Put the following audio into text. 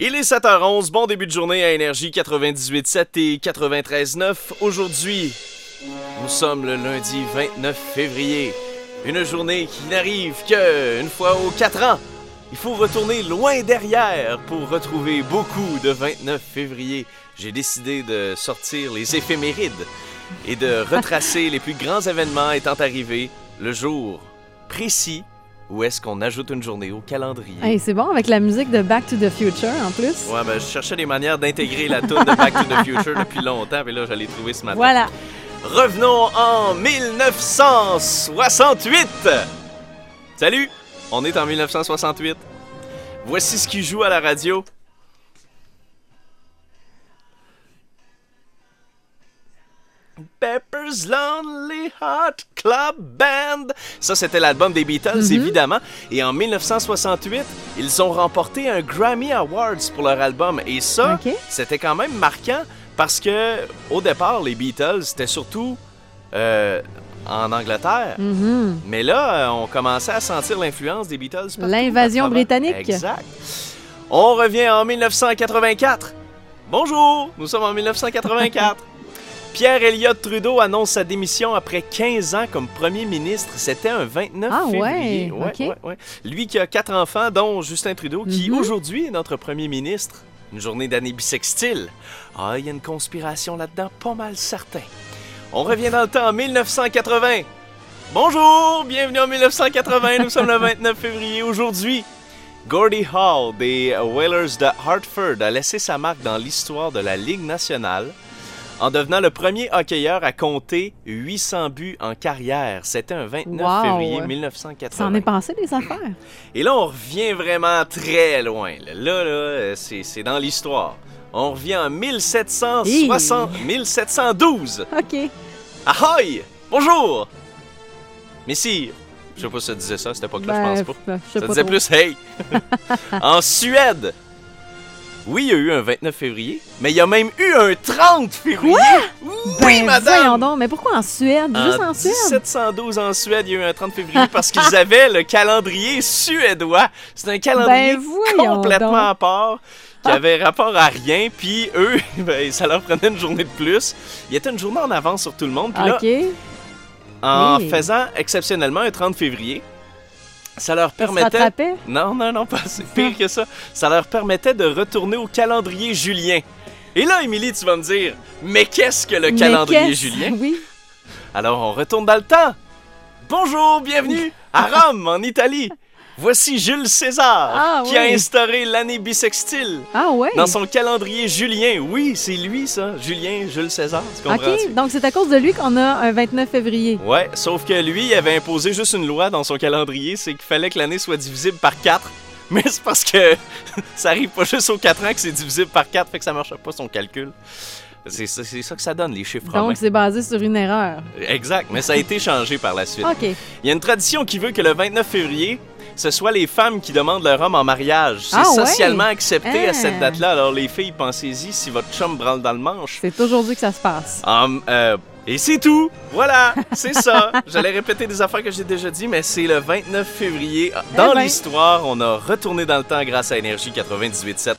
Il est 7h11, bon début de journée à Énergie 98.7 et 93.9. Aujourd'hui, nous sommes le lundi 29 février. Une journée qui n'arrive que une fois aux 4 ans. Il faut retourner loin derrière pour retrouver beaucoup de 29 février. J'ai décidé de sortir les éphémérides et de retracer les plus grands événements étant arrivés le jour précis où est-ce qu'on ajoute une journée au calendrier. Hey, c'est bon avec la musique de Back to the Future en plus. Ouais, ben, je cherchais des manières d'intégrer la tune de Back to the Future depuis longtemps, mais là, je l'ai trouvé ce matin. Voilà. Revenons en 1968. Salut, on est en 1968. Voici ce qui joue à la radio. Pepper's Lonely Heart Club Band. Ça, c'était l'album des Beatles, évidemment. Et en 1968, ils ont remporté un Grammy Awards pour leur album. Et ça, c'était quand même marquant parce que, au départ, les Beatles, c'était surtout euh, en Angleterre. Mhm. Mais là, euh, on commençait à sentir l'influence des Beatles. L'invasion britannique. Exact. On revient en 1984. Bonjour, nous sommes en 1984. Pierre Elliott Trudeau annonce sa démission après 15 ans comme premier ministre. C'était un 29 Ah février. ouais, ouais, ouais. Lui qui a quatre enfants, dont Justin Trudeau, qui Mhm. aujourd'hui est notre premier ministre. Une journée d'année bissextile. Ah, il y a une conspiration là-dedans, pas mal certain. On revient dans le temps en 1980. Bonjour, bienvenue en 1980, nous sommes le 29 février. Aujourd'hui, Gordie Hall des Whalers de Hartford a laissé sa marque dans l'histoire de la Ligue nationale en devenant le premier hockeyeur à compter 800 buts en carrière. C'était un 29 Wow. février Ça en 1980. est passé des affaires. Et là, on revient vraiment très loin. Là, là, c'est dans l'histoire. On revient en 1760, 1712. OK. Ahoy! Bonjour! Messire! Je sais pas si ça disait ça à cette époque-là, Ben, je pense pas. ben, je sais Ça pas disait trop. plus hey! en Suède! Oui, il y a eu un 29 février, mais il y a même eu un 30 février! Oui, Ben, voyons madame! donc, mais pourquoi en Suède? Juste en Suède? 1712 en Suède, il y a eu un 30 février parce qu'ils avaient le calendrier suédois. C'est un calendrier Ben, complètement donc. à part qui avait rapport à rien, puis eux, ben, ça leur prenait une journée de plus. Il y était une journée en avance sur tout le monde, puis là, OK. en Oui. faisant exceptionnellement un 30 février, ça leur permettait... Non, non, non, pas c'est pire que ça. Ça leur permettait de retourner au calendrier julien. Et là, Émilie, tu vas me dire, mais qu'est-ce que le Mais calendrier julien? Oui. Alors, on retourne dans le temps. Bonjour, bienvenue à Rome, en Italie. Voici Jules César, Ah, qui a instauré l'année bissextile Ah ouais? dans son calendrier julien. Oui, c'est lui, ça. Julien, Jules César, tu? OK, donc c'est à cause de lui qu'on a un 29 février. Ouais, sauf que lui, il avait imposé juste une loi dans son calendrier, c'est qu'il fallait que l'année soit divisible par 4. Mais c'est parce que ça arrive pas juste aux 4 ans que c'est divisible par 4, fait que ça marche pas son calcul. C'est ça, ça que ça donne, les chiffres. Donc c'est basé sur une erreur. Exact, mais ça a été changé par la suite. OK. Il y a une tradition qui veut que le 29 février, ce soit les femmes qui demandent leur homme en mariage. C'est Ah ouais? socialement accepté à cette date-là. Alors les filles, pensez-y si votre chum branle dans le manche. C'est aujourd'hui que ça se passe. Hum, euh, et c'est tout. Voilà, c'est ça. J'allais répéter des affaires que j'ai déjà dit, mais c'est le 29 février. Dans Eh ben. l'histoire, on a retourné dans le temps grâce à Énergie 98.7.